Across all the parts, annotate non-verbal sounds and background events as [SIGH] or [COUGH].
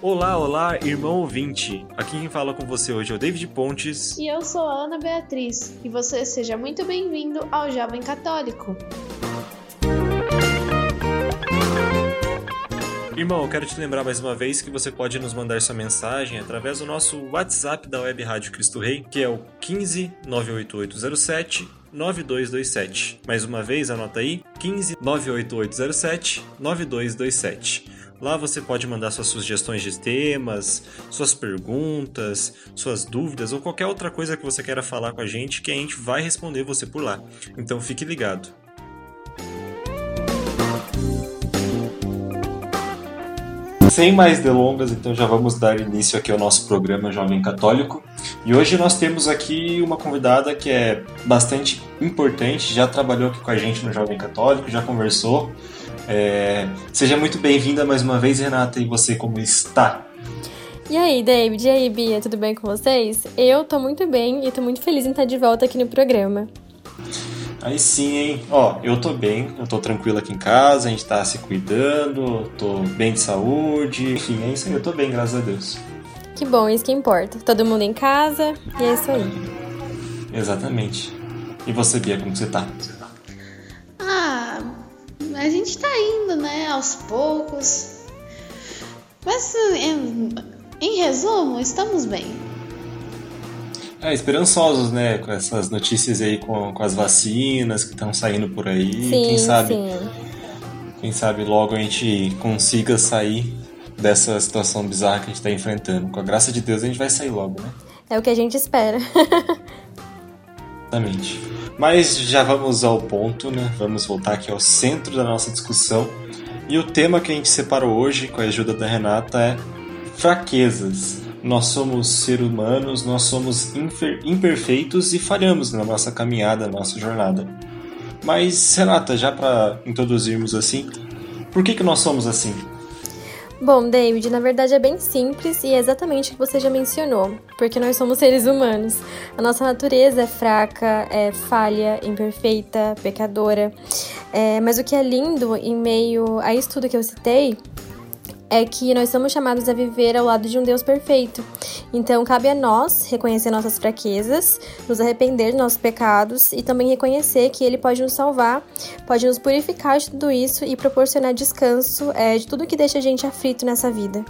Olá, olá, irmão ouvinte! Aqui quem fala com você hoje é o David Pontes. E eu sou a Ana Beatriz. E você seja muito bem-vindo ao Jovem Católico. Irmão, eu quero te lembrar mais uma vez que você pode nos mandar sua mensagem através do nosso WhatsApp da Web Rádio Cristo Rei, que é o 15 98807 9227. Mais uma vez, anota aí: 15 98807 9227. Lá você pode mandar suas sugestões de temas, suas perguntas, suas dúvidas ou qualquer outra coisa que você queira falar com a gente que a gente vai responder você por lá. Então fique ligado. Sem mais delongas, então já vamos dar início aqui ao nosso programa Jovem Católico. E hoje nós temos aqui uma convidada que é bastante importante, já trabalhou aqui com a gente no Jovem Católico, já conversou. É... Seja muito bem-vinda mais uma vez, Renata, e você como está? E aí, David? E aí, Bia? Tudo bem com vocês? Eu tô muito bem e tô muito feliz em estar de volta aqui no programa. Aí sim, hein? Ó, eu tô bem, eu tô tranquilo aqui em casa, a gente tá se cuidando, tô bem de saúde, enfim, é isso aí, eu tô bem, graças a Deus. Que bom, isso que importa. Todo mundo em casa e é isso aí. Exatamente. E você, Bia, como você tá? A gente tá indo, né, aos poucos. Mas, em, em resumo, estamos bem. É, esperançosos, né, com essas notícias aí com, com as vacinas que estão saindo por aí. Sim, quem sabe, sim. quem sabe logo a gente consiga sair dessa situação bizarra que a gente está enfrentando. Com a graça de Deus a gente vai sair logo, né? É o que a gente espera. [LAUGHS] Exatamente. Mas já vamos ao ponto, né? Vamos voltar aqui ao centro da nossa discussão. E o tema que a gente separou hoje, com a ajuda da Renata, é fraquezas. Nós somos seres humanos, nós somos imper- imperfeitos e falhamos na nossa caminhada, na nossa jornada. Mas, Renata, já para introduzirmos assim, por que, que nós somos assim? Bom, David, na verdade é bem simples e é exatamente o que você já mencionou, porque nós somos seres humanos. A nossa natureza é fraca, é falha, imperfeita, pecadora. É, mas o que é lindo em meio a isso tudo que eu citei é que nós somos chamados a viver ao lado de um Deus perfeito. Então, cabe a nós reconhecer nossas fraquezas, nos arrepender dos nossos pecados e também reconhecer que Ele pode nos salvar, pode nos purificar de tudo isso e proporcionar descanso é, de tudo que deixa a gente aflito nessa vida.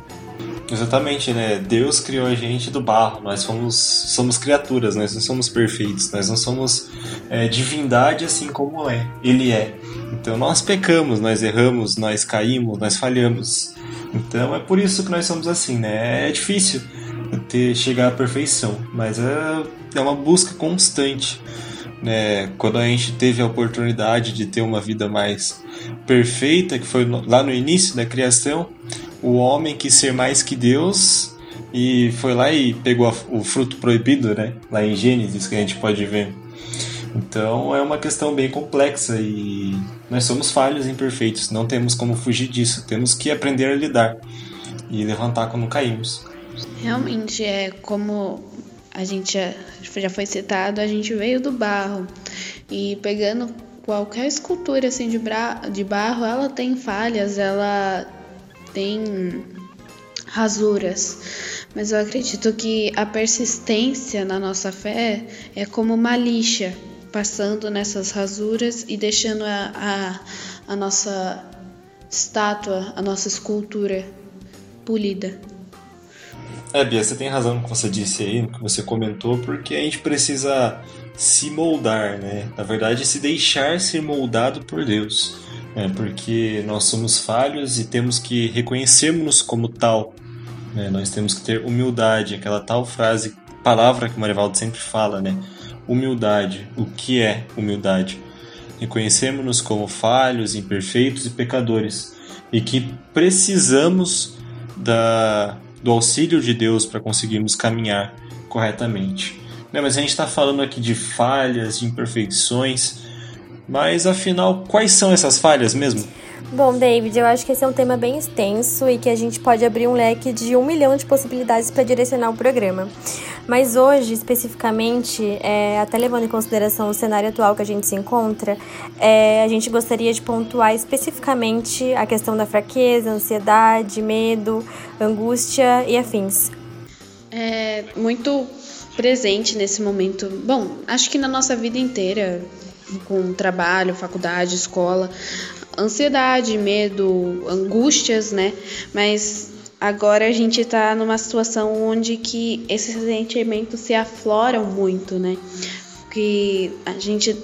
Exatamente, né? Deus criou a gente do barro. Nós somos, somos criaturas, nós não somos perfeitos, nós não somos é, divindade assim como é. Ele é. Então nós pecamos, nós erramos, nós caímos, nós falhamos. Então é por isso que nós somos assim, né? É difícil ter chegar à perfeição, mas é, é uma busca constante. Né? Quando a gente teve a oportunidade de ter uma vida mais perfeita, que foi lá no início da criação, o homem quis ser mais que Deus e foi lá e pegou o fruto proibido, né? Lá em Gênesis que a gente pode ver. Então é uma questão bem complexa e nós somos falhos e imperfeitos, não temos como fugir disso, temos que aprender a lidar e levantar quando caímos. Realmente, é como a gente já, foi citado, a gente veio do barro. E pegando qualquer escultura assim de, de barro, ela tem falhas, ela tem rasuras. Mas eu acredito que a persistência na nossa fé é como uma lixa, passando nessas rasuras e deixando a, a, a nossa estátua, a nossa escultura polida. É, Bia, você tem razão no que você disse aí, no que você comentou, porque a gente precisa se moldar, né? Na verdade, se deixar ser moldado por Deus. Né? Porque nós somos falhos e temos que reconhecermos como tal. Né? Nós temos que ter humildade, aquela tal frase, palavra que o Marivaldo sempre fala, né? Humildade. O que é humildade? Reconhecermos-nos como falhos, imperfeitos e pecadores. E que precisamos da, do auxílio de Deus para conseguirmos caminhar corretamente. Né, mas a gente está falando aqui de falhas, de imperfeições, mas afinal, quais são essas falhas mesmo? Bom, David, eu acho que esse é um tema bem extenso e que a gente pode abrir um leque de um milhão de possibilidades para direcionar o programa. Mas hoje, especificamente, é, até levando em consideração o cenário atual que a gente se encontra, é, a gente gostaria de pontuar especificamente a questão da fraqueza, ansiedade, medo, angústia e afins. É muito presente nesse momento. Bom, acho que na nossa vida inteira, com trabalho, faculdade, escola, ansiedade, medo, angústias, né? Mas agora a gente tá numa situação onde que esses sentimentos se afloram muito, né? Que a gente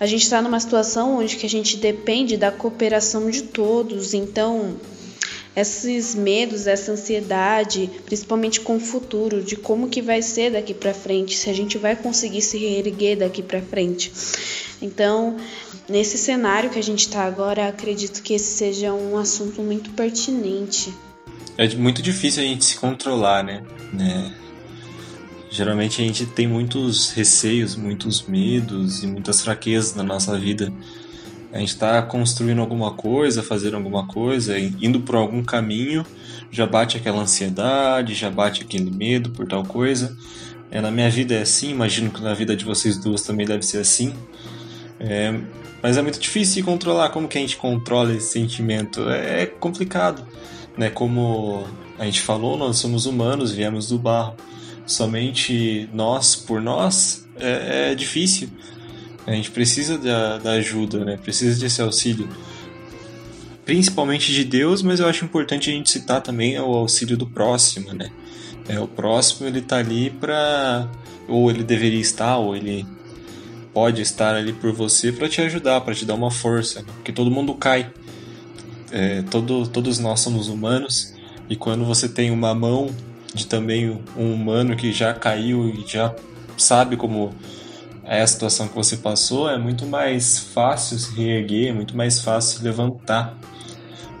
a gente está numa situação onde que a gente depende da cooperação de todos, então esses medos, essa ansiedade, principalmente com o futuro, de como que vai ser daqui para frente, se a gente vai conseguir se reerguer daqui para frente. Então, nesse cenário que a gente está agora, acredito que esse seja um assunto muito pertinente. É muito difícil a gente se controlar, né? né? Geralmente a gente tem muitos receios, muitos medos e muitas fraquezas na nossa vida a gente está construindo alguma coisa, fazendo alguma coisa, indo por algum caminho, já bate aquela ansiedade, já bate aquele medo por tal coisa. É, na minha vida é assim, imagino que na vida de vocês duas também deve ser assim. É, mas é muito difícil controlar. Como que a gente controla esse sentimento? É, é complicado. Né? Como a gente falou, nós somos humanos, viemos do barro. Somente nós por nós é, é difícil. A gente precisa da, da ajuda, né? Precisa desse auxílio. Principalmente de Deus, mas eu acho importante a gente citar também o auxílio do próximo, né? É, o próximo ele tá ali para ou ele deveria estar, ou ele pode estar ali por você para te ajudar, para te dar uma força, né? porque todo mundo cai. É, todo, todos nós somos humanos e quando você tem uma mão de também um humano que já caiu e já sabe como é a situação que você passou, é muito mais fácil se reerguer, é muito mais fácil se levantar.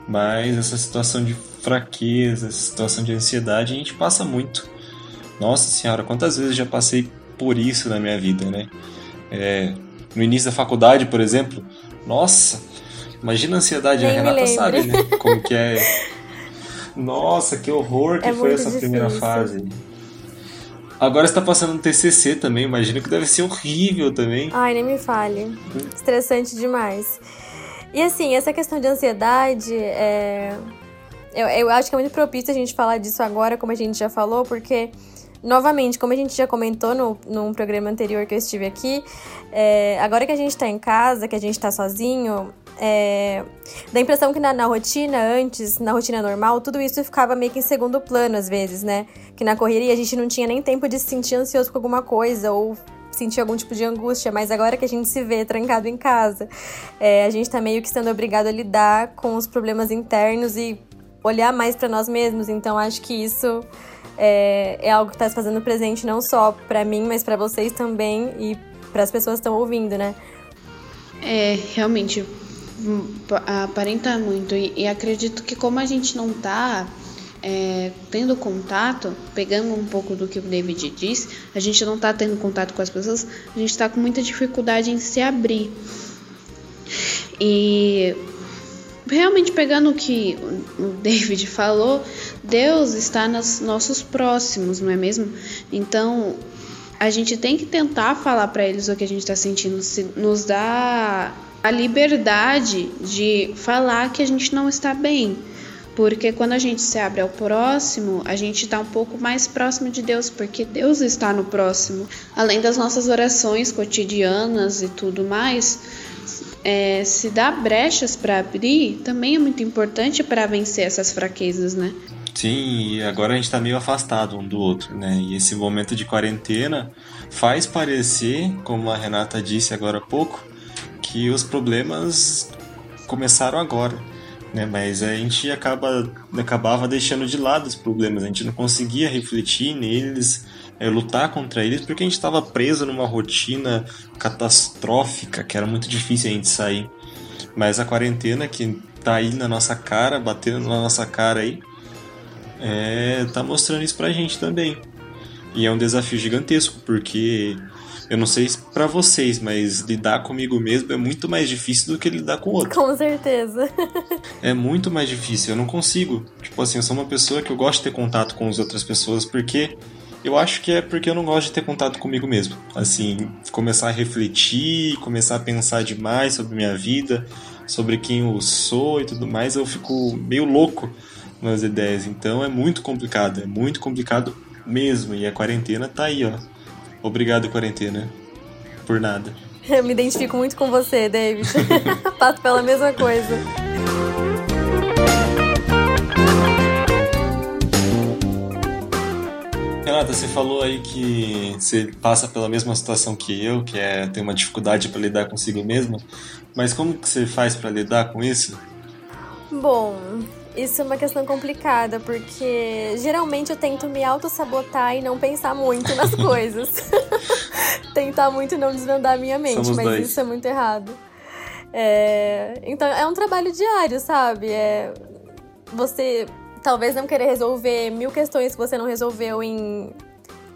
Mas essa situação de fraqueza, essa situação de ansiedade, a gente passa muito. Nossa senhora, quantas vezes já passei por isso na minha vida, né? É, no início da faculdade, por exemplo, nossa, imagina a ansiedade, Nem a Renata sabe, né? Como que é. Nossa, que horror que é foi essa difícil. primeira fase. Agora está passando no TCC também, imagino que deve ser horrível também. Ai, nem me fale. Estressante demais. E assim, essa questão de ansiedade, é... eu, eu acho que é muito propício a gente falar disso agora, como a gente já falou, porque, novamente, como a gente já comentou no, num programa anterior que eu estive aqui, é... agora que a gente tá em casa, que a gente tá sozinho, é, dá a impressão que na, na, rotina antes, na rotina normal, tudo isso ficava meio que em segundo plano às vezes, né? Que na correria a gente não tinha nem tempo de se sentir ansioso com alguma coisa ou sentir algum tipo de angústia, mas agora que a gente se vê trancado em casa, é, a gente tá meio que sendo obrigado a lidar com os problemas internos e olhar mais para nós mesmos. Então acho que isso é, é algo que tá se fazendo presente não só para mim, mas para vocês também e para as pessoas que estão ouvindo, né? É, realmente aparenta muito. E, e, acredito que como a gente não tá é, tendo contato, pegando um pouco do que o David disse, a gente não tá tendo contato com as pessoas, a gente tá com muita dificuldade em se abrir. E realmente pegando o que o David falou, Deus está nos nossos próximos, não é mesmo? Então a gente tem que tentar falar para eles o que a gente está sentindo, se nos dá a liberdade de falar que a gente não está bem. Porque quando a gente se abre ao próximo, a gente está um pouco mais próximo de Deus, porque Deus está no próximo. Além das nossas orações cotidianas e tudo mais, é, se dá brechas para abrir também é muito importante para vencer essas fraquezas, né? Sim, e agora a gente está meio afastado um do outro, né? E esse momento de quarentena faz parecer, como a Renata disse agora há pouco, que os problemas começaram agora, né? Mas a gente acaba acabava deixando de lado os problemas, a gente não conseguia refletir neles, é, lutar contra eles, porque a gente estava preso numa rotina catastrófica, que era muito difícil a gente sair. Mas a quarentena que tá aí na nossa cara, batendo na nossa cara aí, é, tá mostrando isso pra gente também. E é um desafio gigantesco, porque Eu não sei para vocês, mas lidar comigo mesmo é muito mais difícil do que lidar com o outro. Com certeza. é muito mais difícil. Eu não consigo. Tipo assim, eu sou uma pessoa que eu gosto de ter contato com as outras pessoas porque eu acho que é porque eu não gosto de ter contato comigo mesmo. Assim, começar a refletir, começar a pensar demais sobre minha vida, sobre quem eu sou e tudo mais, eu fico meio louco nas ideias. Então é muito complicado, é muito complicado mesmo. E a quarentena tá aí, ó. Obrigado, quarentena. Por nada. [LAUGHS] Eu me identifico muito com você, David. [LAUGHS] Passo pela mesma coisa. Renata, você falou aí que você passa pela mesma situação que eu, que é ter uma dificuldade para lidar consigo mesma. Mas como que você faz para lidar com isso? Bom, isso é uma questão complicada, porque geralmente eu tento me auto-sabotar e não pensar muito nas [LAUGHS] coisas. [LAUGHS] Tentar muito não desvendar a minha mente, Somos mas dois. isso é muito errado. É... Então é um trabalho diário, sabe? É... Você talvez não querer resolver mil questões que você não resolveu em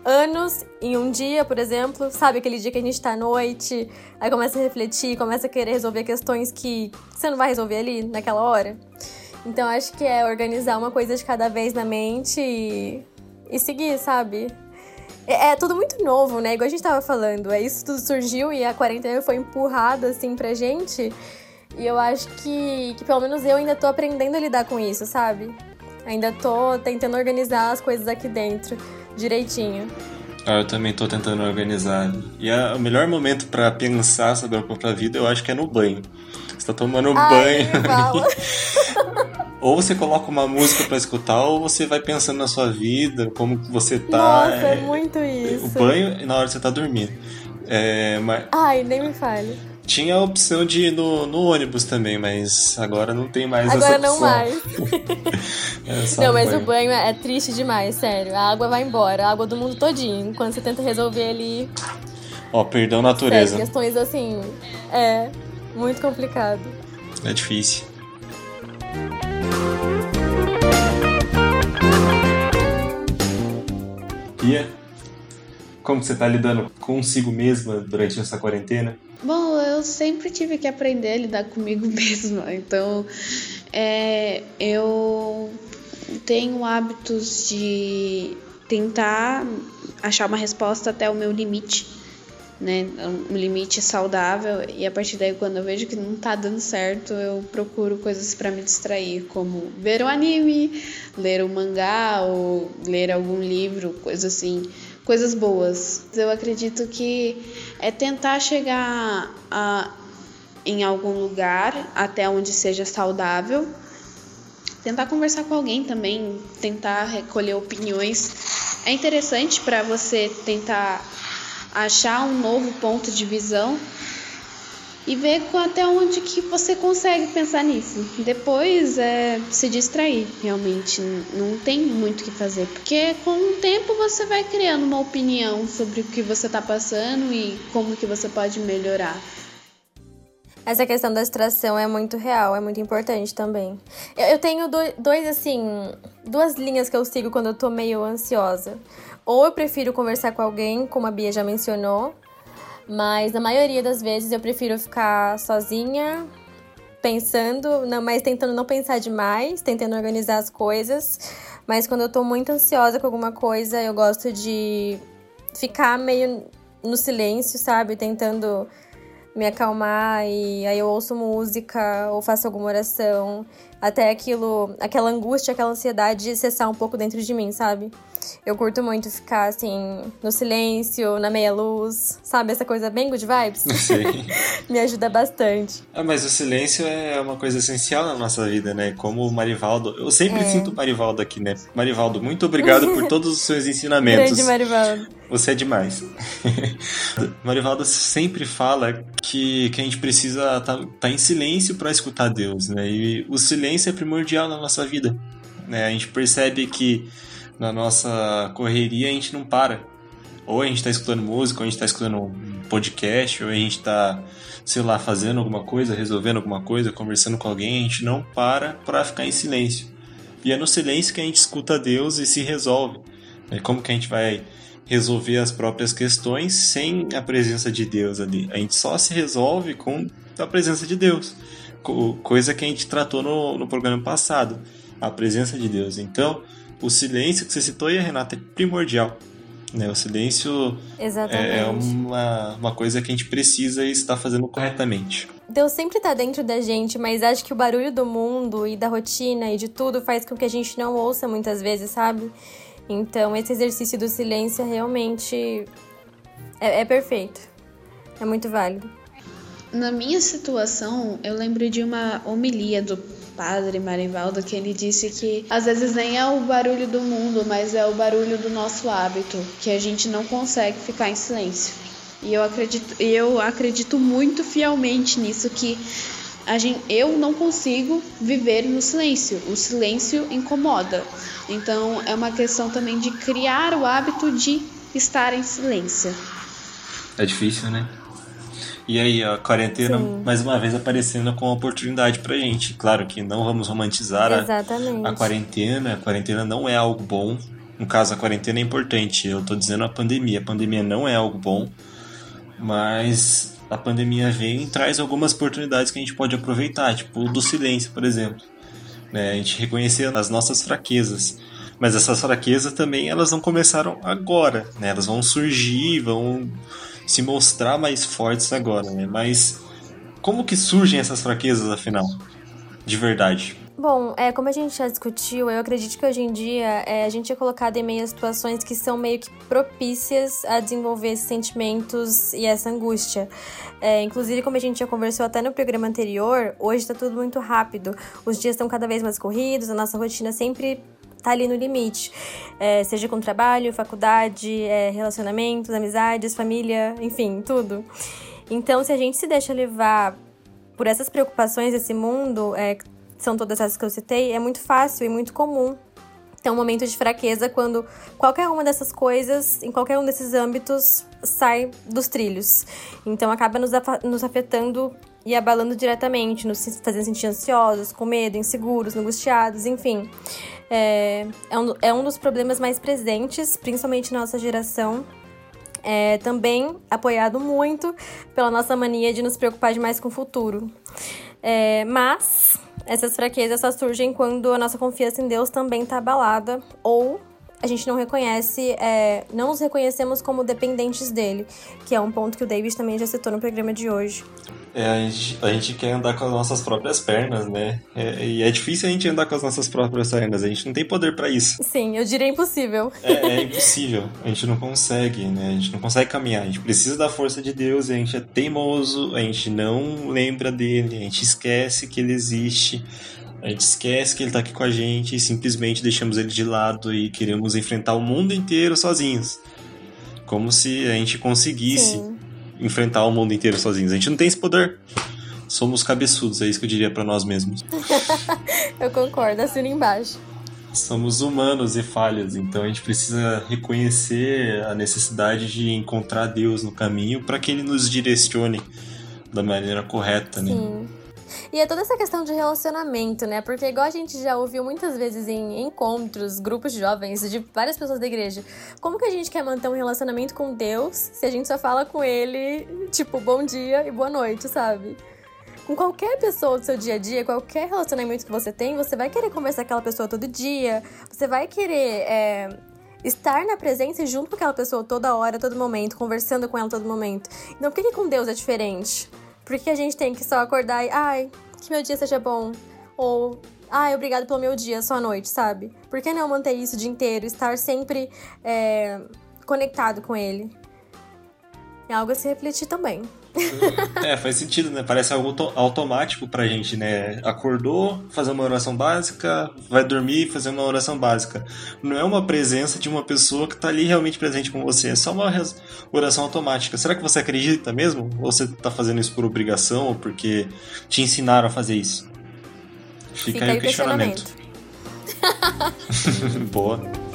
anos em um dia, por exemplo, sabe aquele dia que a gente tá à noite, aí começa a refletir, começa a querer resolver questões que você não vai resolver ali naquela hora. Então acho que é organizar uma coisa de cada vez na mente e, e seguir, sabe? É, é, tudo muito novo, né? Igual a gente tava falando, é isso tudo surgiu e a quarentena foi empurrada assim pra gente. E eu acho que, que pelo menos eu ainda tô aprendendo a lidar com isso, sabe? Ainda tô tentando organizar as coisas aqui dentro direitinho. Ah, eu também tô tentando organizar. E a, o melhor momento para pensar sobre a própria vida, eu acho que é no banho. Você tá tomando Ai, banho. [LAUGHS] ou você coloca uma música para escutar, ou você vai pensando na sua vida, como você tá. Nossa, é, é muito isso. O banho na hora que você tá dormindo. É, mas... Ai, nem me fale. Tinha a opção de ir no, no ônibus também, mas agora não tem mais agora essa opção. [LAUGHS] não mais. é não, mas banho. o banho é triste demais, sério. A água vai embora, a água do mundo todinho. Enquanto você tenta resolver ali. Ó, perdão natureza. Sério, questões assim. É. Muito complicado. É difícil. Pia, como você tá lidando consigo mesma durante essa quarentena? Bom, eu sempre tive que aprender a lidar comigo [LAUGHS] mesma. Então, é, eu tenho hábitos de tentar achar uma resposta até o meu limite, né? Um limite saudável. E a partir daí, quando eu vejo que não tá dando certo, eu procuro coisas para me distrair, como ver um anime, ler um mangá ou ler algum livro, coisa assim coisas boas. Eu acredito que é tentar chegar a, em algum lugar até onde seja saudável. Tentar conversar com alguém também, tentar recolher opiniões. É interessante para você tentar achar um novo ponto de visão e ver até onde que você consegue pensar nisso. Depois é se distrair, realmente. Não tem muito o que fazer, porque com o tempo você vai criando uma opinião sobre o que você está passando e como que você pode melhorar. Essa questão da distração é muito real, é muito importante também. Eu tenho dois, assim, duas linhas que eu sigo quando eu tô meio ansiosa. Ou eu prefiro conversar com alguém, como a Bia já mencionou, mas na maioria das vezes eu prefiro ficar sozinha, pensando, não, mas tentando não pensar demais, tentando organizar as coisas. Mas quando eu tô muito ansiosa com alguma coisa, eu gosto de ficar meio no silêncio, sabe? Tentando me acalmar e aí eu ouço música ou faço alguma oração, até aquilo, aquela angústia, aquela ansiedade cessar um pouco dentro de mim, sabe? Eu curto muito ficar assim, no silêncio, na meia luz, sabe? Essa coisa bem good vibes. [LAUGHS] Sim. [LAUGHS] Me ajuda bastante. Ah, mas o silêncio é uma coisa essencial na nossa vida, né? Como o Marivaldo. Eu sempre é. sinto o Marivaldo aqui, né? Marivaldo, muito obrigado por [LAUGHS] todos os seus ensinamentos. Grande Marivaldo. Você é demais. Marivaldo sempre fala que, que a gente precisa estar tá, tá em silêncio para escutar Deus, né? E o silêncio é primordial na nossa vida. Né? A gente percebe que na nossa correria a gente não para. Ou a gente está escutando música, ou a gente está escutando um podcast, ou a gente está, sei lá, fazendo alguma coisa, resolvendo alguma coisa, conversando com alguém, a gente não para para ficar em silêncio. E é no silêncio que a gente escuta Deus e se resolve. É como que a gente vai resolver as próprias questões sem a presença de Deus ali. A gente só se resolve com a presença de Deus, coisa que a gente tratou no, no programa passado, a presença de Deus. Então, o silêncio que você citou aí, Renata, é primordial. Né? O silêncio é, é uma, uma coisa que a gente precisa estar fazendo corretamente. Deus sempre está dentro da gente, mas acho que o barulho do mundo e da rotina e de tudo faz com que a gente não ouça muitas vezes, sabe? Então, esse exercício do silêncio realmente é, é perfeito. É muito válido. Na minha situação, eu lembro de uma homilia do padre Marivaldo que ele disse que às vezes nem é o barulho do mundo, mas é o barulho do nosso hábito, que a gente não consegue ficar em silêncio. E eu acredito, eu acredito muito fielmente nisso que gente, eu não consigo viver no silêncio. O silêncio incomoda. Então é uma questão também de criar o hábito de estar em silêncio. É difícil, né? E aí, a quarentena, Sim. mais uma vez, aparecendo com oportunidade pra gente. Claro que não vamos romantizar a, a, quarentena. A quarentena não é algo bom. No caso, a quarentena é importante. Eu tô dizendo a pandemia. A pandemia não é algo bom. Mas a pandemia vem e traz algumas oportunidades que a gente pode aproveitar, tipo o do silêncio, por exemplo. Né? A gente reconhecer as nossas fraquezas. Mas essas fraquezas também elas não começaram agora, né? Elas vão surgir, vão se mostrar mais fortes agora, né? Mas como que surgem essas fraquezas, afinal? De verdade. Bom, é, como a gente já discutiu, eu acredito que hoje em dia é, a gente é colocado em meio a situações que são meio que propícias a desenvolver esses sentimentos e essa angústia. É, inclusive, como a gente já conversou até no programa anterior, hoje está tudo muito rápido. Os dias estão cada vez mais corridos, a nossa rotina sempre tá ali no limite. É, seja com trabalho, faculdade, é, relacionamentos, amizades, família, enfim, tudo. Então, se a gente se deixa levar por essas preocupações desse mundo, é, são todas essas que eu citei, é muito fácil e muito comum ter um momento de fraqueza quando qualquer uma dessas coisas, em qualquer um desses âmbitos, sai dos trilhos. Então acaba nos, nos afetando e abalando diretamente, nos fazendo sentir ansiosos, com medo, inseguros, angustiados, enfim. É, é, um, é um dos problemas mais presentes, principalmente na nossa geração. É, também apoiado muito pela nossa mania de nos preocupar demais com o futuro. É, mas essas fraquezas só surgem quando a nossa confiança em Deus também está abalada ou a gente não reconhece, é, não nos reconhecemos como dependentes dele, que é um ponto que o David também já citou no programa de hoje. É, a gente, a gente quer andar com as nossas próprias pernas, né? É, e é difícil a gente andar com as nossas próprias pernas, a gente não tem poder para isso. Sim, eu diria impossível. É, é, impossível, a gente não consegue, né? A gente não consegue caminhar, a gente precisa da força de Deus, a gente é teimoso, a gente não lembra dele, a gente esquece que ele existe. A gente esquece que ele tá aqui com a gente e simplesmente deixamos ele de lado e queremos enfrentar o mundo inteiro sozinhos. Como se a gente conseguisse Sim enfrentar o mundo inteiro sozinhos. A gente não tem esse poder. Somos cabeçudos, é isso que eu diria para nós mesmos. [LAUGHS] eu concordo, assino embaixo. Somos humanos e falhas, então a gente precisa reconhecer a necessidade de encontrar Deus no caminho para que ele nos direcione da maneira correta, né? Sim. E é toda essa questão de relacionamento, né? Porque igual a gente já ouviu muitas vezes em encontros, grupos de jovens, de várias pessoas da igreja, como que a gente quer manter um relacionamento com Deus se a gente só fala com ele, tipo, bom dia e boa noite, sabe? Com qualquer pessoa do seu dia a dia, qualquer relacionamento que você tem, você vai querer conversar com aquela pessoa todo dia, você vai querer é, estar na presença junto com aquela pessoa toda hora, todo momento, conversando com ela todo momento. Então, por que, que com Deus é diferente? Por que a gente tem que só acordar e, ai, que meu dia seja bom? Ou, ai, obrigado pelo meu dia, só à noite, sabe? Por que não manter isso o dia inteiro? Estar sempre é, conectado com ele? É algo a se refletir também. É, faz sentido, né? Parece algo automático pra gente, né? Acordou, fazer uma oração básica, vai dormir, fazer uma oração básica. Não é uma presença de uma pessoa que tá ali realmente presente com você, é só uma oração automática. Será que você acredita mesmo? Ou você tá fazendo isso por obrigação ou porque te ensinaram a fazer isso? Fica, Fica aí o questionamento. questionamento. [LAUGHS] Boa.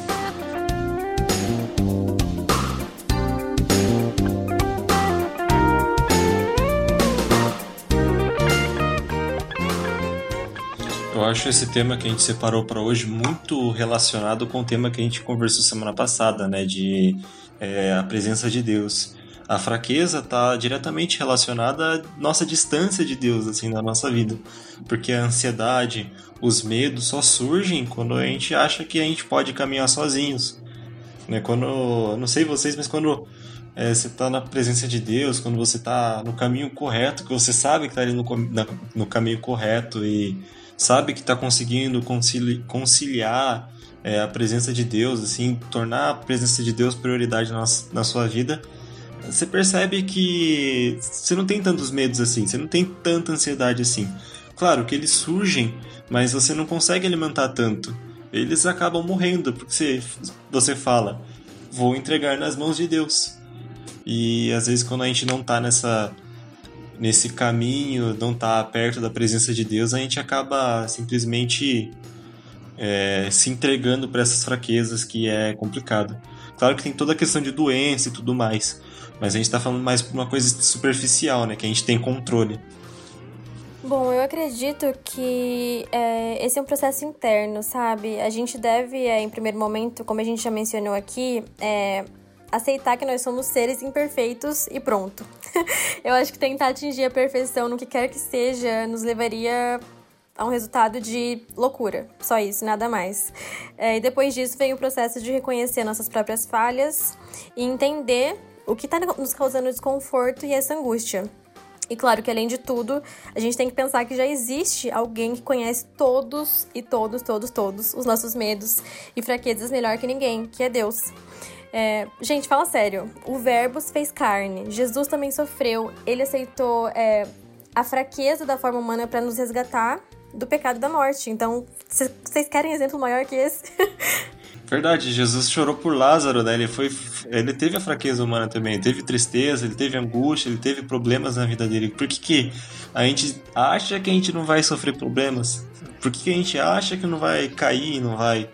Acho esse tema que a gente separou para hoje muito relacionado com o tema que a gente conversou semana passada, né? De é a presença de Deus. A fraqueza está diretamente relacionada à nossa distância de Deus assim na nossa vida, porque a ansiedade, os medos só surgem quando a gente acha que a gente pode caminhar sozinhos. Né? Quando, não sei vocês, mas quando é, você está na presença de Deus, quando você está no caminho correto, que você sabe que está ali no, na, no caminho correto e sabe que está conseguindo concili, conciliar é, a presença de Deus, assim, tornar a presença de Deus prioridade na, na sua vida, você percebe que você não tem tantos medos assim, você não tem tanta ansiedade assim. Claro que eles surgem, mas você não consegue alimentar tanto. Eles acabam morrendo, porque você, você fala, vou entregar nas mãos de Deus. E às vezes quando a gente não tá nessa nesse caminho, não tá perto da presença de Deus, a gente acaba simplesmente é, se entregando para essas fraquezas que é complicado. Claro que tem toda a questão de doença e tudo mais, mas a gente está falando mais por uma coisa superficial, né? Que a gente tem controle. Bom, eu acredito que é, esse é um processo interno, sabe? A gente deve, é, em primeiro momento, como a gente já mencionou aqui, é, aceitar que nós somos seres imperfeitos e pronto. [LAUGHS] eu acho que tentar atingir a perfeição no que quer que seja nos levaria a um resultado de loucura. Só isso, nada mais. É, e depois disso vem o processo de reconhecer nossas próprias falhas e entender o que está nos causando desconforto e essa angústia. E claro que além de tudo, a gente tem que pensar que já existe alguém que conhece todos e todos, todos, todos os nossos medos e fraquezas melhor que ninguém, que é Deus. É, gente, fala sério. O Verbo fez carne. Jesus também sofreu. Ele aceitou é, a fraqueza da forma humana para nos resgatar do pecado da morte. Então, vocês querem exemplo maior que esse? [LAUGHS] Verdade, Jesus chorou por Lázaro, né? Ele foi, ele teve a fraqueza humana também, teve tristeza, ele teve angústia, ele teve problemas na vida dele. Por que, que a gente acha que a gente não vai sofrer problemas? Por que, que a gente acha que não vai cair, não vai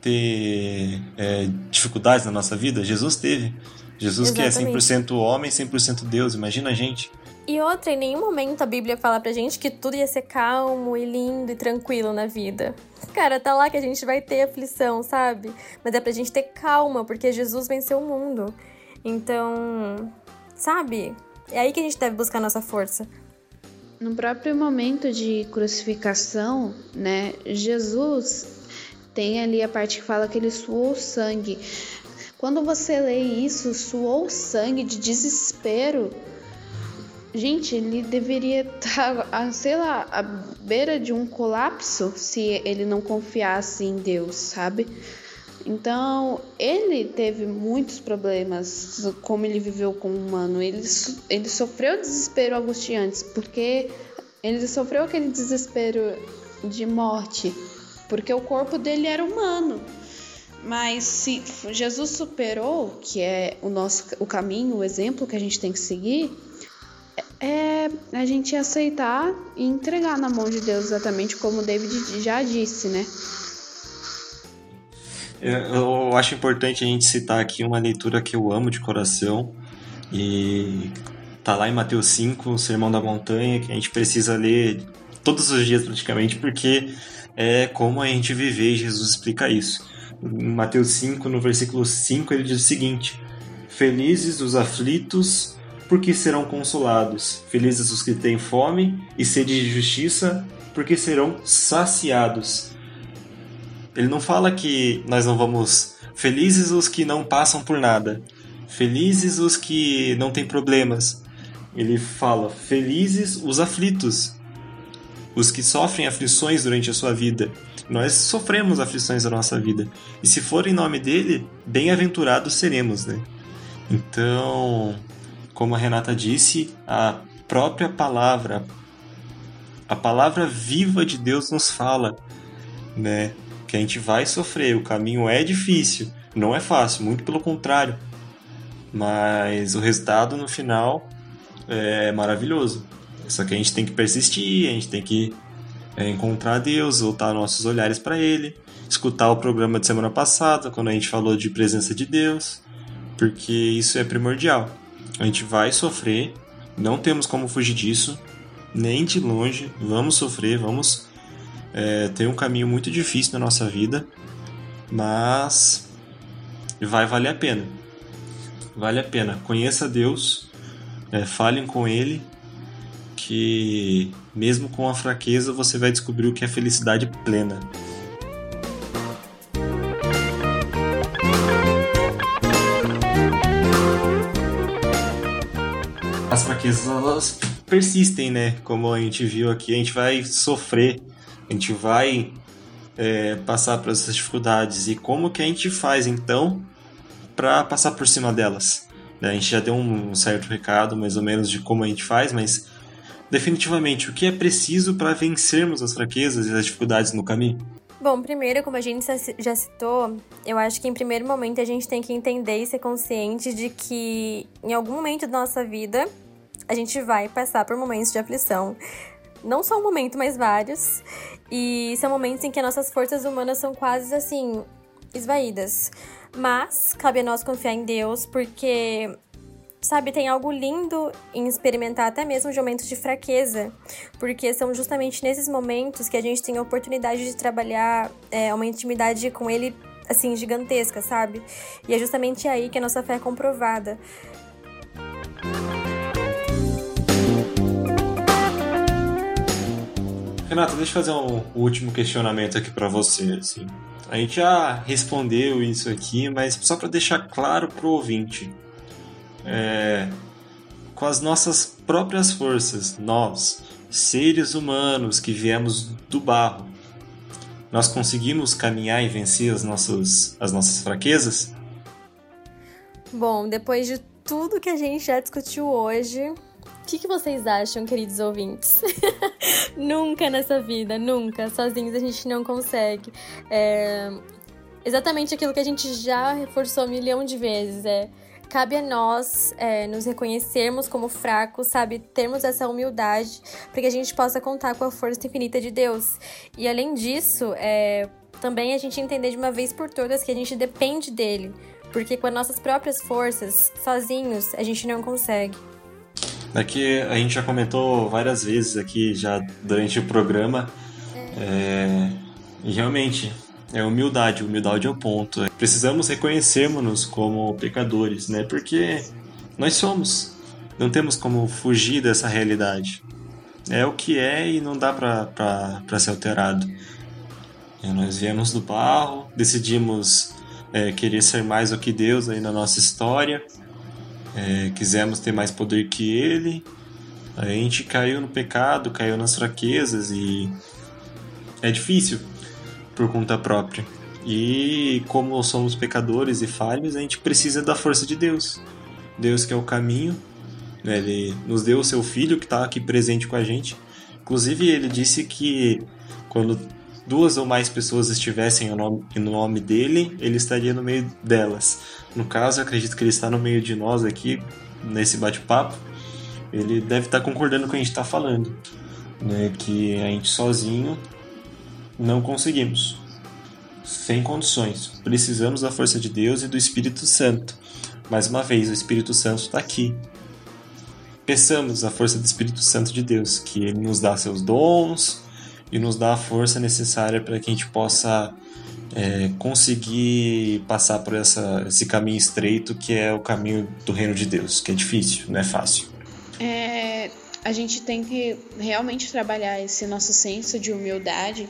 ter é, dificuldades na nossa vida? Jesus teve. Jesus Exatamente. que é 100% homem, 100% Deus. Imagina a gente. E outra, em nenhum momento a Bíblia fala pra gente que tudo ia ser calmo e lindo e tranquilo na vida. Cara, tá lá que a gente vai ter aflição, sabe? Mas é pra gente ter calma, porque Jesus venceu o mundo. Então, sabe? É aí que a gente deve buscar nossa força. No próprio momento de crucificação, né, Jesus tem ali a parte que fala que ele suou sangue. Quando você lê isso, suou sangue de desespero, Gente, ele deveria estar, tá, sei lá, à beira de um colapso se ele não confiasse em Deus, sabe? Então, ele teve muitos problemas, como ele viveu como humano. Ele, ele sofreu desespero angustiantes, porque ele sofreu aquele desespero de morte, porque o corpo dele era humano. Mas se Jesus superou, que é o nosso o caminho, o exemplo que a gente tem que seguir, é a gente aceitar e entregar na mão de Deus, exatamente como David já disse, né? Eu acho importante a gente citar aqui uma leitura que eu amo de coração e tá lá em Mateus 5, o Sermão da Montanha, que a gente precisa ler todos os dias praticamente, porque é como a gente viver Jesus explica isso. Em Mateus 5, no versículo 5, ele diz o seguinte: Felizes os aflitos, porque serão consolados. Felizes os que têm fome e sede de justiça, porque serão saciados. Ele não fala que nós não vamos. Felizes os que não passam por nada. Felizes os que não têm problemas. Ele fala: felizes os aflitos, os que sofrem aflições durante a sua vida. Nós sofremos aflições da nossa vida. E se for em nome dele, bem-aventurados seremos, né? Então, como a Renata disse, a própria palavra, a palavra viva de Deus nos fala, né? Que a gente vai sofrer, o caminho é difícil, não é fácil, muito pelo contrário. Mas o resultado no final é maravilhoso. Só que a gente tem que persistir, a gente tem que é, encontrar Deus, voltar nossos olhares para Ele, escutar o programa de semana passada, quando a gente falou de presença de Deus, porque isso é primordial. A gente vai sofrer, não temos como fugir disso, nem de longe. Vamos sofrer, vamos é, ter um caminho muito difícil na nossa vida, mas vai valer a pena. vale a pena. Conheça Deus, é, falem com Ele, que mesmo com a fraqueza você vai descobrir o que é felicidade plena. As fraquezas elas persistem, né? Como a gente viu aqui, a gente vai sofrer, a gente vai é, passar por essas dificuldades. E como que a gente faz então para passar por cima delas? Né? A gente já deu um certo recado, mais ou menos, de como a gente faz, mas definitivamente o que é preciso para vencermos as fraquezas e as dificuldades no caminho? Bom, primeiro, como a gente já citou, eu acho que em primeiro momento a gente tem que entender e ser consciente de que em algum momento da nossa vida a gente vai passar por momentos de aflição. Não só um momento, mas vários. E são momentos em que nossas forças humanas são quase assim, esvaídas. Mas cabe a nós confiar em Deus, porque sabe, tem algo lindo em experimentar até mesmo momentos de fraqueza, porque são justamente nesses momentos que a gente tem a oportunidade de trabalhar é, uma intimidade com Ele, assim, gigantesca, sabe? E é justamente aí que a nossa fé é comprovada. Renata, deixa eu fazer um último questionamento aqui para você. Assim. A gente já respondeu isso aqui, mas só para deixar claro para o ouvinte. É, com as nossas próprias forças, nós, seres humanos que viemos do barro, nós conseguimos caminhar e vencer as nossas, as nossas fraquezas? Bom, depois de tudo que a gente já discutiu hoje, que, que vocês acham, queridos ouvintes? [LAUGHS] nunca nessa vida, nunca. Sozinhos a gente não consegue. É exatamente aquilo que a gente já reforçou um milhão de vezes. É cabe a nós é, nos reconhecermos como fracos, sabe? Termos essa humildade para que a gente possa contar com a força infinita de Deus. E além disso, é, também a gente entender de uma vez por todas que a gente depende dele. Porque com as nossas próprias forças, sozinhos, a gente não consegue. Daqui a gente já comentou várias vezes aqui já durante o programa. É, e realmente, é humildade, humildade é o ponto. Precisamos reconhecermos-nos como pecadores, né? Porque nós somos. Não temos como fugir dessa realidade. É o que é e não dá para ser alterado. É, nós viemos do barro, decidimos é, querer ser mais do que Deus aí na nossa história é, quisemos ter mais poder que ele, a gente caiu no pecado, caiu nas fraquezas e é difícil por conta própria. E como somos pecadores e falhos, a gente precisa da força de Deus. Deus que é o caminho, né? ele nos deu o seu filho que está aqui presente com a gente. Inclusive, ele disse que quando duas ou mais pessoas estivessem no nome, no nome dele, ele estaria no meio delas. No caso, acredito que ele está no meio de nós aqui, nesse bate-papo. Ele deve estar concordando com o que a gente está falando, né? que a gente sozinho não conseguimos. Sem condições. Precisamos da força de Deus e do Espírito Santo. Mais uma vez, o Espírito Santo está aqui. Peçamos a força do Espírito Santo de Deus, que ele nos dá seus dons, e nos dá a força necessária para que a gente possa é, conseguir passar por essa, esse caminho estreito que é o caminho do reino de Deus, que é difícil, não é fácil. É, a gente tem que realmente trabalhar esse nosso senso de humildade,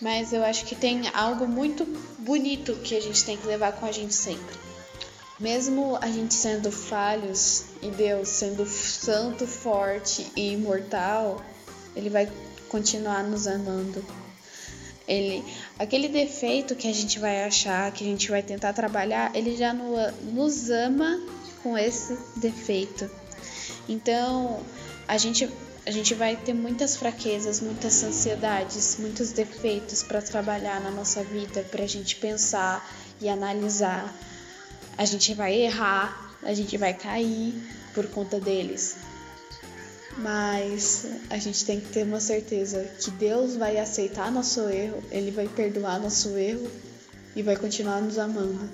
mas eu acho que tem algo muito bonito que a gente tem que levar com a gente sempre. Mesmo a gente sendo falhos e Deus sendo santo, forte e imortal, ele vai continuar nos amando. Ele, aquele defeito que a gente vai achar, que a gente vai tentar trabalhar, ele já no, nos ama com esse defeito. Então, a gente a gente vai ter muitas fraquezas, muitas ansiedades, muitos defeitos para trabalhar na nossa vida, para a gente pensar e analisar. A gente vai errar, a gente vai cair por conta deles. Mas a gente tem que ter uma certeza que Deus vai aceitar nosso erro, Ele vai perdoar nosso erro e vai continuar nos amando.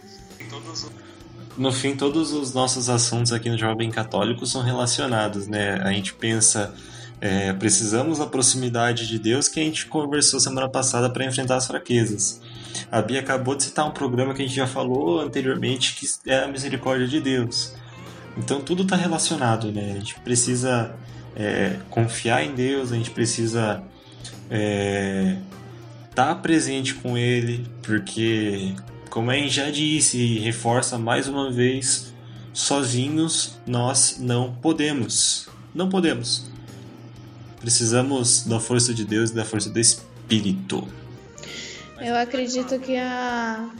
No fim, todos os nossos assuntos aqui no Jovem Católico são relacionados, né? A gente pensa É, precisamos da proximidade de Deus que a gente conversou semana passada para enfrentar as fraquezas. A Bia acabou de citar um programa que a gente já falou anteriormente, que é a misericórdia de Deus. Então tudo está relacionado, né? A gente precisa é, confiar em Deus, a gente precisa estar é, tá presente com Ele, porque, como a gente já disse e reforça mais uma vez, sozinhos nós não podemos. Não podemos. Precisamos da força de Deus e da força do Espírito. Eu acredito que a,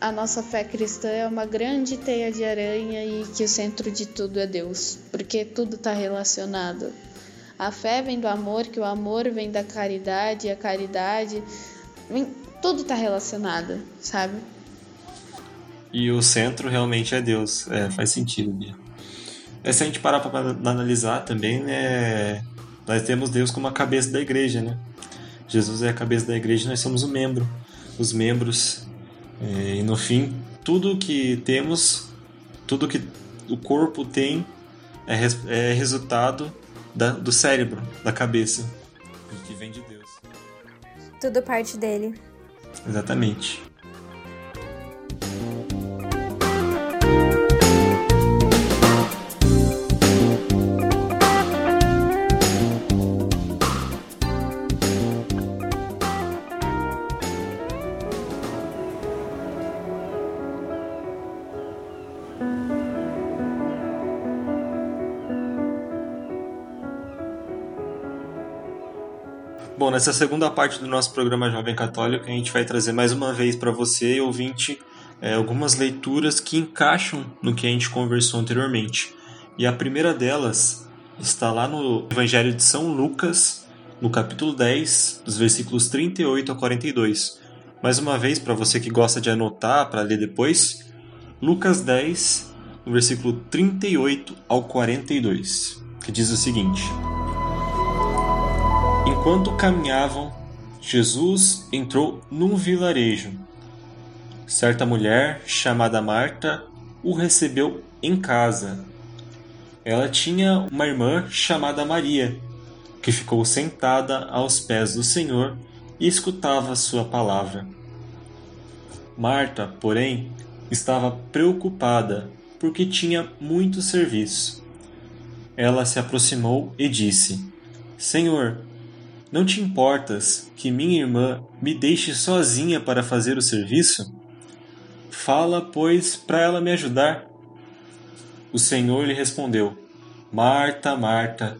a nossa fé cristã é uma grande teia de aranha e que o centro de tudo é Deus, porque tudo está relacionado. A fé vem do amor, que o amor vem da caridade, e a caridade vem, tudo está relacionado, sabe? E o centro realmente é Deus, é, faz sentido, Bia. É, se a gente parar para analisar também, né, nós temos Deus como a cabeça da igreja, né? Jesus é a cabeça da igreja nós somos o membro, os membros. É, e no fim, tudo que temos, tudo que o corpo tem é, é resultado da, do cérebro, da cabeça, que vem de Deus. Tudo parte dele. Exatamente. Bom, nessa segunda parte do nosso programa Jovem Católico, a gente vai trazer mais uma vez para você, ouvinte, é, algumas leituras que encaixam no que a gente conversou anteriormente. E a primeira delas está lá no Evangelho de São Lucas, no capítulo 10, dos versículos 38 a 42. Mais uma vez, para você que gosta de anotar para ler depois, Lucas 10, no versículo 38 ao 42, que diz o seguinte. Enquanto caminhavam, Jesus entrou num vilarejo. Certa mulher, chamada Marta, o recebeu em casa. Ela tinha uma irmã chamada Maria, que ficou sentada aos pés do Senhor e escutava sua palavra. Marta, porém, estava preocupada porque tinha muito serviço. Ela se aproximou e disse: Senhor, não te importas que minha irmã me deixe sozinha para fazer o serviço? Fala, pois, para ela me ajudar. O Senhor lhe respondeu: Marta, Marta,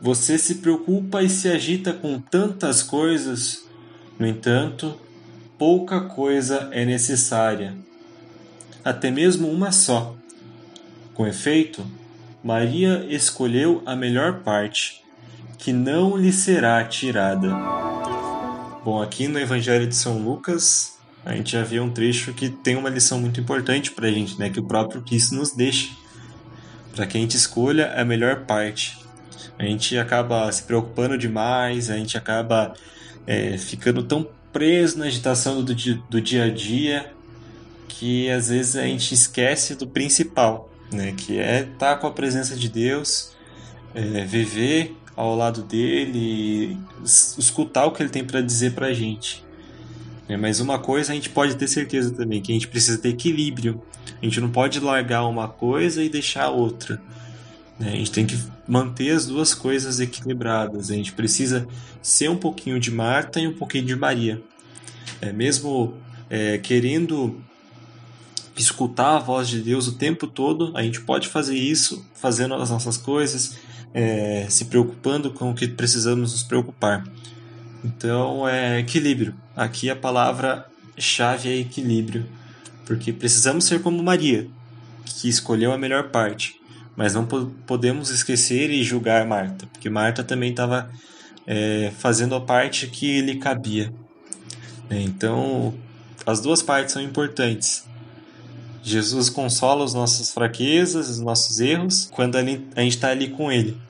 você se preocupa e se agita com tantas coisas. No entanto, pouca coisa é necessária, até mesmo uma só. Com efeito, Maria escolheu a melhor parte que não lhe será tirada. Bom, aqui no Evangelho de São Lucas, a gente já vê um trecho que tem uma lição muito importante para a gente, né? Que o próprio Cristo nos deixa, para que a gente escolha a melhor parte. A gente acaba se preocupando demais, a gente acaba é, ficando tão preso na agitação do, do dia a dia que às vezes a gente esquece do principal, né? Que é estar com a presença de Deus, é, viver ao lado dele, escutar o que ele tem para dizer para a gente. É, mas uma coisa a gente pode ter certeza também, que a gente precisa ter equilíbrio. A gente não pode largar uma coisa e deixar a outra. Né? A gente tem que manter as duas coisas equilibradas. A gente precisa ser um pouquinho de Marta e um pouquinho de Maria. É, mesmo é, querendo escutar a voz de Deus o tempo todo, a gente pode fazer isso fazendo as nossas coisas, é, se preocupando com o que precisamos nos preocupar. Então é equilíbrio. Aqui a palavra-chave é equilíbrio, porque precisamos ser como Maria, que escolheu a melhor parte, mas não podemos esquecer e julgar Marta, porque Marta também estava é, fazendo a parte que lhe cabia. Então as duas partes são importantes. Jesus consola as nossas fraquezas, os nossos erros, quando a gente está ali com Ele.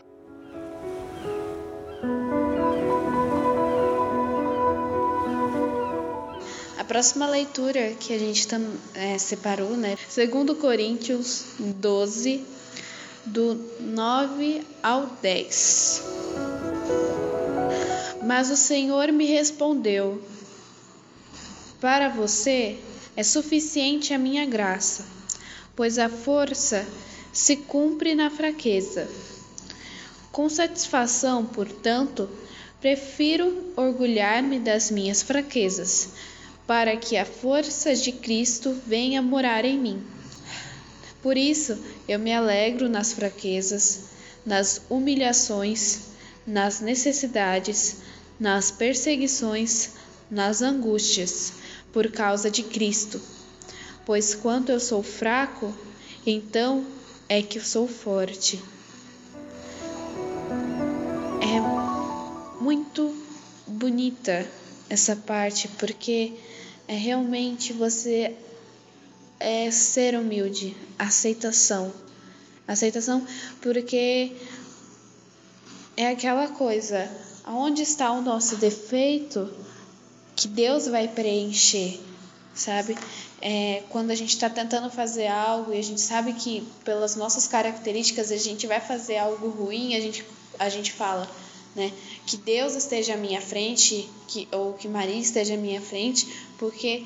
Próxima leitura que a gente tam, é, separou, né? Segundo Coríntios 12, do 9 ao 10. Mas o Senhor me respondeu: Para você é suficiente a minha graça, pois a força se cumpre na fraqueza. Com satisfação, portanto, prefiro orgulhar-me das minhas fraquezas, para que a força de Cristo venha morar em mim. Por isso, eu me alegro nas fraquezas, nas humilhações, nas necessidades, nas perseguições, nas angústias, por causa de Cristo. Pois quando eu sou fraco, então é que eu sou forte. É muito bonita essa parte, porque é realmente você é ser humilde, aceitação. Aceitação porque é aquela coisa, aonde está o nosso defeito que Deus vai preencher, sabe? É, quando a gente está tentando fazer algo e a gente sabe que pelas nossas características a gente vai fazer algo ruim, a gente, a gente fala, né? Que Deus esteja à minha frente, que, ou que Maria esteja à minha frente, porque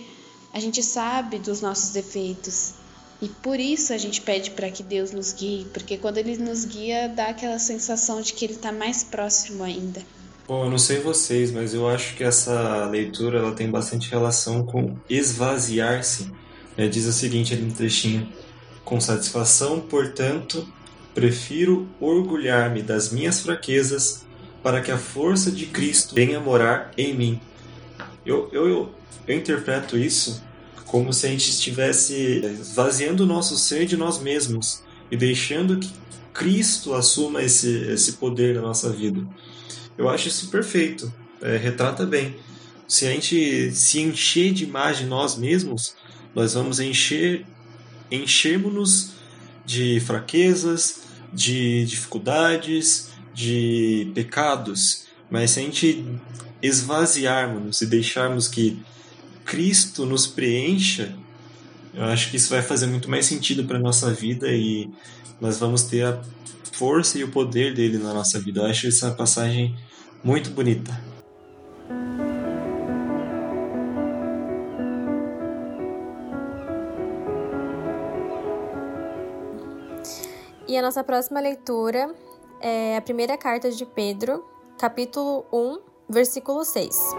a gente sabe dos nossos defeitos. E por isso a gente pede para que Deus nos guie, porque quando Ele nos guia, dá aquela sensação de que Ele está mais próximo ainda. Bom, eu não sei vocês, mas eu acho que essa leitura ela tem bastante relação com esvaziar-se. É, diz o seguinte ali no trechinho: Com satisfação, portanto, prefiro orgulhar-me das minhas fraquezas para que a força de Cristo venha morar em mim. Eu, eu, eu, eu interpreto isso como se a gente estivesse esvaziando o nosso ser de nós mesmos e deixando que Cristo assuma esse, esse poder na nossa vida. Eu acho isso perfeito, é, retrata bem. Se a gente se encher de nós mesmos, nós vamos encher, enchermos-nos de fraquezas, de dificuldades, de pecados. Mas se a gente esvaziarmos e deixarmos que Cristo nos preencha, eu acho que isso vai fazer muito mais sentido para nossa vida e nós vamos ter a força e o poder dele na nossa vida. Eu acho essa passagem muito bonita. E a nossa próxima leitura é a primeira carta de Pedro, capítulo 1, versículo 6.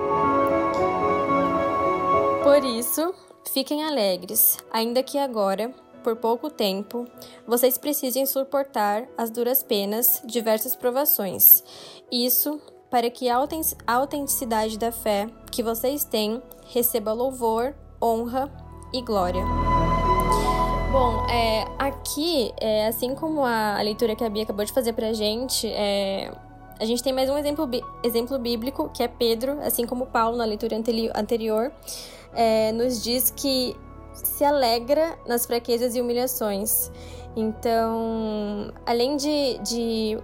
Por isso, fiquem alegres, ainda que agora, por pouco tempo, vocês precisem suportar as duras penas, diversas provações. Isso para que a autenticidade da fé que vocês têm receba louvor, honra e glória. Bom, é, aqui, é, assim como a, a, leitura que a Bia acabou de fazer pra gente, é, a gente tem mais um exemplo, exemplo bíblico, que é Pedro, assim como Paulo na leitura anterior é, nos diz que se alegra nas fraquezas e humilhações. Então, além de, de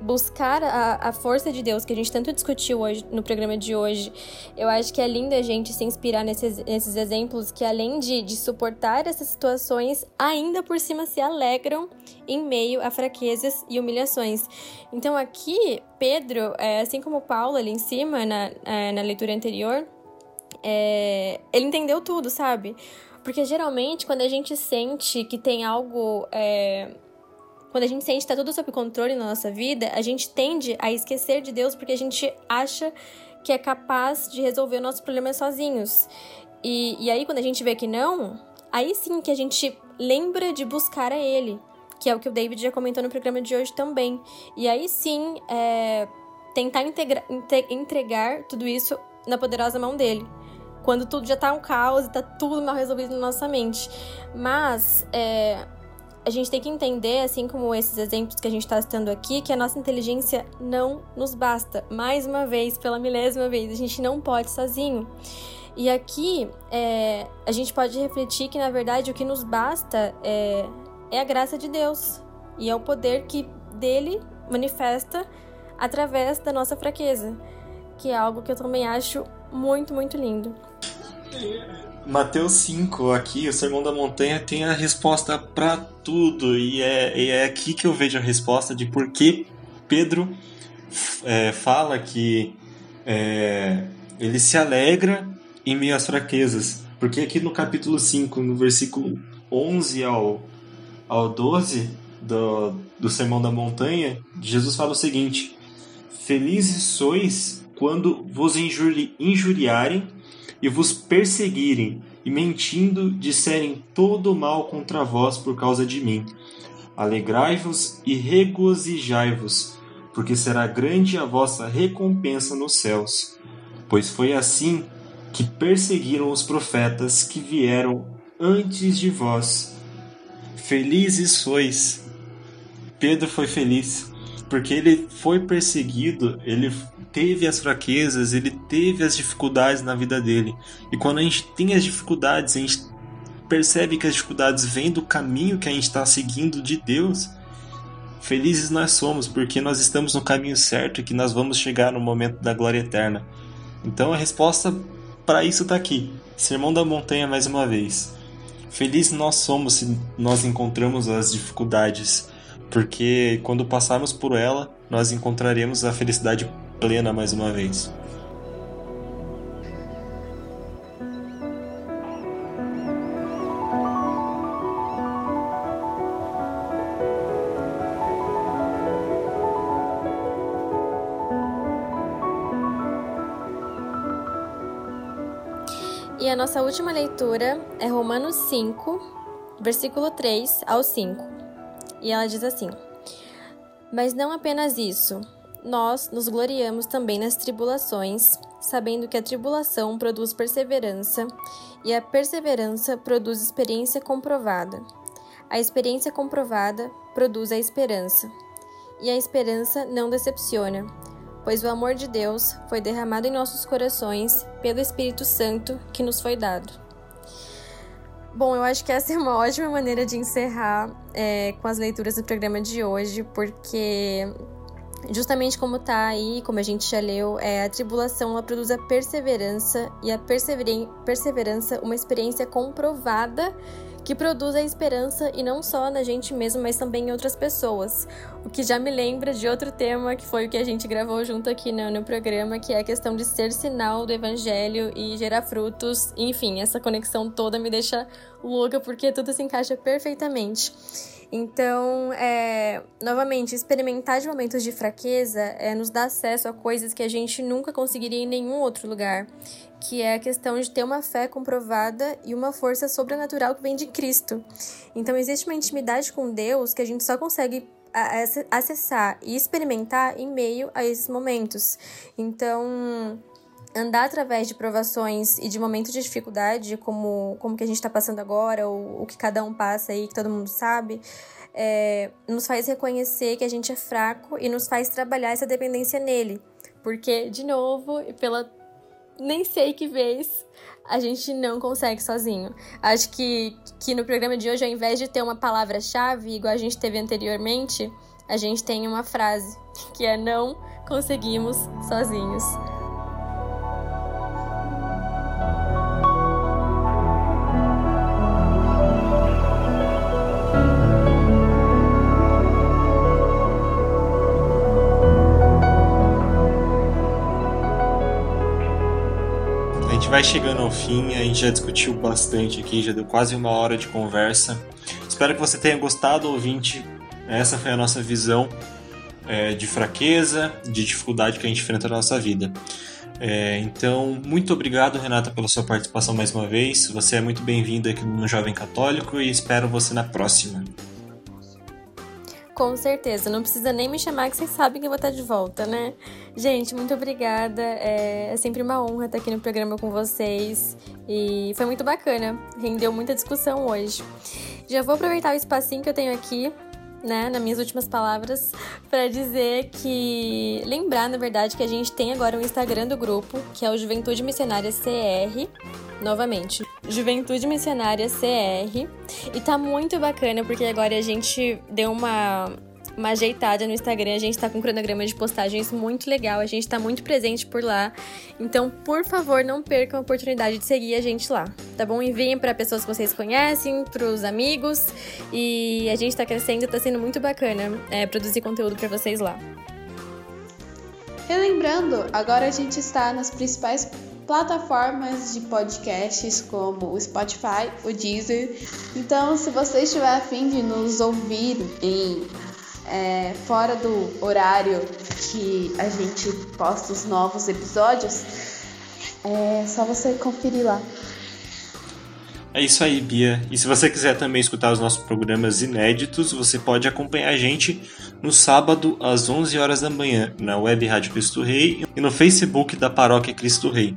buscar a, a, força de Deus, que a gente tanto discutiu hoje no programa de hoje, eu acho que é lindo a gente se inspirar nesses, nesses exemplos que, além de, de suportar essas situações, ainda por cima se alegram em meio a fraquezas e humilhações. Então, aqui, Pedro, é, assim como Paulo ali em cima, na, é, na leitura anterior, é, ele entendeu tudo, sabe? Porque geralmente quando a gente sente que tem algo. É, quando a gente sente que tá tudo sob controle na nossa vida, a gente tende a esquecer de Deus porque a gente acha que é capaz de resolver nossos problemas sozinhos. E, e aí, quando a gente vê que não, aí sim que a gente lembra de buscar a Ele, que é o que o David já comentou no programa de hoje também. E aí sim, é, tentar integra, entregar tudo isso na poderosa mão dele quando tudo já tá um caos e tá tudo mal resolvido na nossa mente. Mas é, a gente tem que entender, assim como esses exemplos que a gente está citando aqui, que a nossa inteligência não nos basta. Mais uma vez, pela milésima vez, a gente não pode sozinho. E aqui é, a gente pode refletir que, na verdade, o que nos basta é, é a graça de Deus e é o poder que dele manifesta através da nossa fraqueza, que é algo que eu também acho muito, muito lindo. Mateus 5, aqui, o Sermão da Montanha, tem a resposta para tudo. E é, e é aqui que eu vejo a resposta de por que Pedro é, fala que é, ele se alegra em meio às fraquezas. Porque aqui no capítulo 5, no versículo 11 ao, ao 12 do, do Sermão da Montanha, Jesus fala o seguinte: Felizes sois quando vos injuri, injuriarem e vos perseguirem, e mentindo disserem todo o mal contra vós por causa de mim. Alegrai-vos e regozijai-vos, porque será grande a vossa recompensa nos céus. Pois foi assim que perseguiram os profetas que vieram antes de vós. Felizes sois. Pedro foi feliz, porque ele foi perseguido, ele teve as fraquezas, ele teve as dificuldades na vida dele. E quando a gente tem as dificuldades, a gente percebe que as dificuldades vêm do caminho que a gente está seguindo de Deus. Felizes nós somos, porque nós estamos no caminho certo e que nós vamos chegar no momento da glória eterna. Então a resposta para isso está aqui. Sermão da Montanha mais uma vez. Felizes nós somos se nós encontramos as dificuldades, porque quando passarmos por ela, nós encontraremos a felicidade plena mais uma vez. E a nossa última leitura é Romanos 5, versículo 3 ao 5. E ela diz assim: Mas não apenas isso, nós nos gloriamos também nas tribulações, sabendo que a tribulação produz perseverança, e a perseverança produz experiência comprovada. A experiência comprovada produz a esperança, e a esperança não decepciona pois o amor de Deus foi derramado em nossos corações pelo Espírito Santo que nos foi dado. Bom, eu acho que essa é uma [LAUGHS] ótima maneira de encerrar é, com as leituras do programa de hoje, porque justamente como está aí, como a gente já leu, é, a tribulação ela produz a perseverança e a perseverança uma experiência comprovada que produz a esperança e não só na gente mesmo, mas também em outras pessoas. O que já me lembra de outro tema que foi o que a gente gravou junto aqui no, no programa, que é a questão de ser sinal do evangelho e gerar frutos. Enfim, essa conexão toda me deixa louca porque tudo se encaixa perfeitamente. Então, é, novamente, experimentar de momentos de fraqueza é, nos dá acesso a coisas que a gente nunca conseguiria em nenhum outro lugar, que é a questão de ter uma fé comprovada e uma força sobrenatural que vem de Cristo. Então, existe uma intimidade com Deus que a gente só consegue acessar e experimentar em meio a esses momentos. Então, andar através de provações e de momentos de dificuldade, como, como que a gente está passando agora, ou o que cada um passa aí, que todo mundo sabe, é, nos faz reconhecer que a gente é fraco e nos faz trabalhar essa dependência nele. Porque, de novo, pela nem sei que vez, a gente não consegue sozinho. Acho que, que no programa de hoje, ao invés de ter uma palavra-chave, igual a gente teve anteriormente, a gente tem uma frase, que é não conseguimos sozinhos. Vai chegando ao fim, a gente já discutiu bastante aqui, já deu quase uma hora de conversa. Espero que você tenha gostado, ouvinte. Essa foi a nossa visão é, de fraqueza, de dificuldade que a gente enfrenta na nossa vida. É, então, muito obrigado, Renata, pela sua participação mais uma vez. Você é muito bem-vindo aqui no Jovem Católico e espero você na próxima. Com certeza, não precisa nem me chamar que vocês sabem que eu vou estar de volta, né? Gente, muito obrigada. É, é sempre uma honra estar aqui no programa com vocês. E foi muito bacana, rendeu muita discussão hoje. Já vou aproveitar o espacinho que eu tenho aqui né, nas minhas últimas palavras, [LAUGHS] para dizer que. Lembrar, na verdade, que a gente tem agora o um Instagram do grupo, que é o Juventude Missionária CR. Novamente, Juventude Missionária CR. E tá muito bacana, porque agora a gente deu uma uma ajeitada no Instagram. A gente tá com um cronograma de postagens muito legal, a gente tá muito presente por lá. Então, por favor, não percam a oportunidade de seguir a gente lá, tá bom? Enviem para pessoas que vocês conhecem, pros amigos. E a gente tá crescendo, tá sendo muito bacana é, produzir conteúdo para vocês lá. Relembrando, agora a gente está nas principais plataformas de podcasts como o Spotify, o Deezer. Então, se você estiver afim de nos ouvir em é, fora do horário que a gente posta os novos episódios, é só você conferir lá. É isso aí, Bia. E se você quiser também escutar os nossos programas inéditos, você pode acompanhar a gente no sábado às 11 horas da manhã na Web Rádio Cristo Rei e no Facebook da Paróquia Cristo Rei.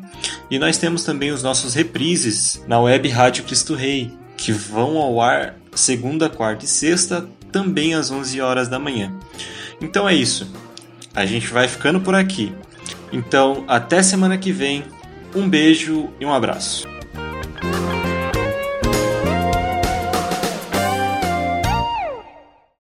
E nós temos também os nossos reprises na Web Rádio Cristo Rei, que vão ao ar segunda, quarta e sexta, também às 11 horas da manhã. Então é isso. A gente vai ficando por aqui. Então, até semana que vem. Um beijo e um abraço.